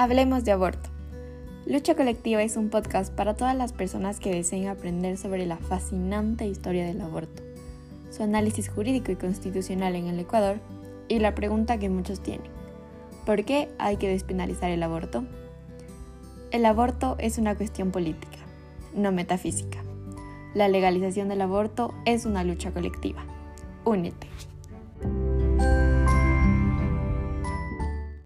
Hablemos de aborto. Lucha Colectiva es un podcast para todas las personas que deseen aprender sobre la fascinante historia del aborto, su análisis jurídico y constitucional en el Ecuador y la pregunta que muchos tienen. ¿Por qué hay que despenalizar el aborto? El aborto es una cuestión política, no metafísica. La legalización del aborto es una lucha colectiva. Únete.